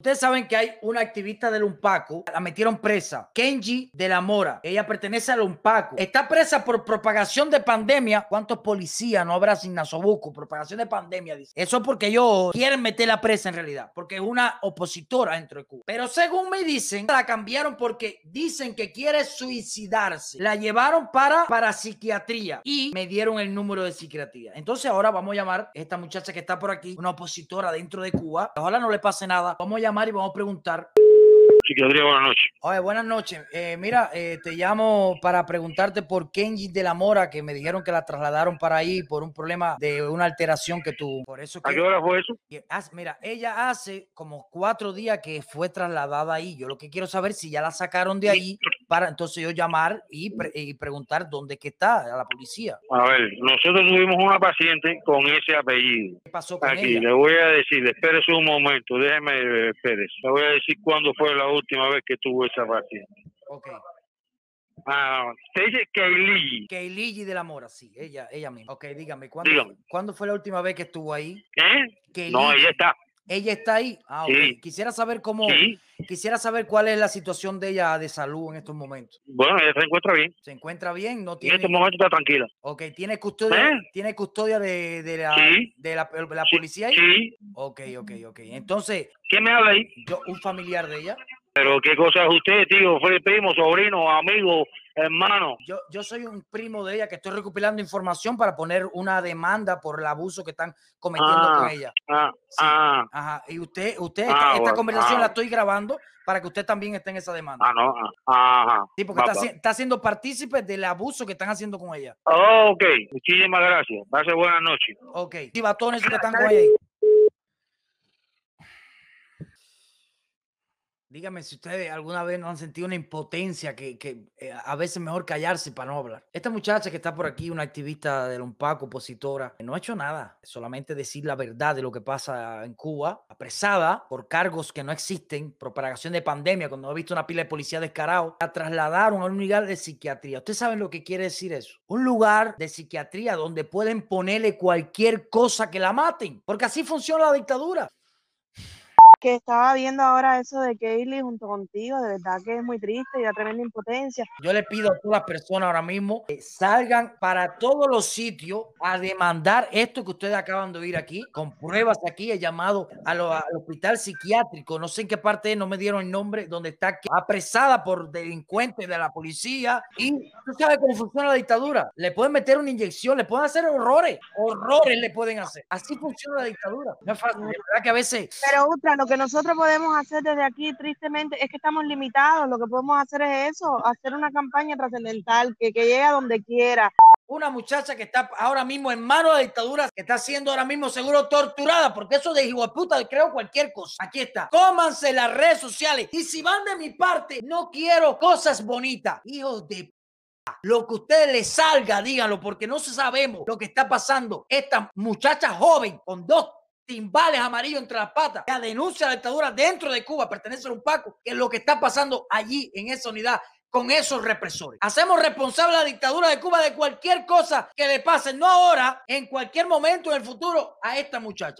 Ustedes saben que hay una activista del Unpaco, la metieron presa, Kenji de la Mora. Ella pertenece al Unpaco. Está presa por propagación de pandemia. ¿Cuántos policías no habrá sin Nasobuco? Propagación de pandemia, dice. Eso es porque ellos quieren meterla presa en realidad, porque es una opositora dentro de Cuba. Pero según me dicen, la cambiaron porque dicen que quiere suicidarse. La llevaron para, para psiquiatría y me dieron el número de psiquiatría. Entonces ahora vamos a llamar a esta muchacha que está por aquí, una opositora dentro de Cuba. Ojalá no le pase nada. Vamos a llamar y vamos a preguntar. Psiquiatría, buenas noches. Oye, buenas noches. Eh, mira, eh, te llamo para preguntarte por Kenji de la Mora, que me dijeron que la trasladaron para ahí por un problema de una alteración que tuvo. Por eso ¿A que, qué hora fue eso? que mira, ella hace como cuatro días que fue trasladada ahí. Yo lo que quiero saber si ya la sacaron de ahí para entonces yo llamar y, pre- y preguntar dónde que está a la policía. A ver, nosotros tuvimos una paciente con ese apellido. ¿Qué pasó con Aquí, ella? le voy a decir, espérese un momento, déjeme, espérese. Le voy a decir cuándo fue la última vez que tuvo esa paciente. Ok. Ah, se dice Kaylee, Keiligi de la Mora, sí, ella, ella misma. Ok, dígame, ¿cuándo, Dígame. ¿cuándo fue la última vez que estuvo ahí? ¿eh? No, Keiligi. ella está. Ella está ahí. Ah, ok. Sí. Quisiera saber cómo, Sí, quisiera saber cuál es la situación de ella de salud en estos momentos. bueno, ella se encuentra bien. ¿Se encuentra bien? ¿No En tiene? este momento está tranquila. Ok, ¿tiene custodia, ¿Eh? ¿tiene custodia de, de la, Sí. de la, de la Sí, policía ahí? Sí. Ok, ok, ok. Entonces, ¿Quién me habla ahí? yo, un familiar de ella. Pero qué cosa es usted, tío, fue primo, sobrino, amigo, hermano. Yo, yo soy un primo de ella que estoy recopilando información para poner una demanda por el abuso que están cometiendo con Ah, ella. Ah, Sí. ah, Ajá. Y usted, usted, Ah, esta, esta bueno, conversación ah. la estoy grabando para que usted también esté en esa demanda. ah, no, ah, ajá. Sí, porque Va, está, va. está siendo partícipe del abuso que están haciendo con ella. Ok, muchísimas gracias. Pase buenas noches. Ok. Sí, batones que están con ella Dígame si ustedes alguna vez no han sentido una impotencia que, que, eh, a veces mejor callarse para no hablar. Esta muchacha que está por aquí, una activista del Unpaco, opositora, no ha hecho nada, solamente decir la verdad de lo que pasa en Cuba, apresada por cargos que no existen, propagación de pandemia, cuando ha visto una pila de policía descarado, la trasladaron a un lugar de psiquiatría. ¿Ustedes saben lo que quiere decir eso? Un lugar de psiquiatría donde pueden ponerle cualquier cosa que la maten, porque así funciona la dictadura. Que estaba viendo ahora eso de Kaylee junto contigo, de verdad que es muy triste y da tremenda impotencia. Yo le pido a todas las personas ahora mismo que salgan para todos los sitios a demandar esto que ustedes acaban de oír aquí, con pruebas aquí, he llamado a lo- al hospital psiquiátrico, no sé en qué parte, no me dieron el nombre, donde está apresada por delincuentes de la policía. Y tú sabes cómo funciona la dictadura. Le pueden meter una inyección, le pueden hacer horrores, horrores le pueden hacer. Así funciona la dictadura. No es fácil, de verdad que a veces Pero Ultra, lo que nosotros podemos hacer desde aquí, tristemente, es que estamos limitados. Lo que podemos hacer es eso, hacer una campaña trascendental que, que llegue a donde quiera. una muchacha que está ahora mismo en manos de dictadura, que está siendo ahora mismo seguro torturada, porque eso de hijo de puta creo cualquier cosa. Aquí está. Cómanse las redes sociales. Y si van de mi parte, no quiero cosas bonitas. Hijos de lo que a ustedes les salga, díganlo, porque no sabemos lo que está pasando. Esta muchacha joven con dos timbales amarillos entre las patas, que denuncia la dictadura dentro de Cuba, pertenece a un Paco, que es lo que está pasando allí en esa unidad con esos represores. Hacemos responsable a la dictadura de Cuba de cualquier cosa que le pase, no ahora, en cualquier momento en el futuro a esta muchacha.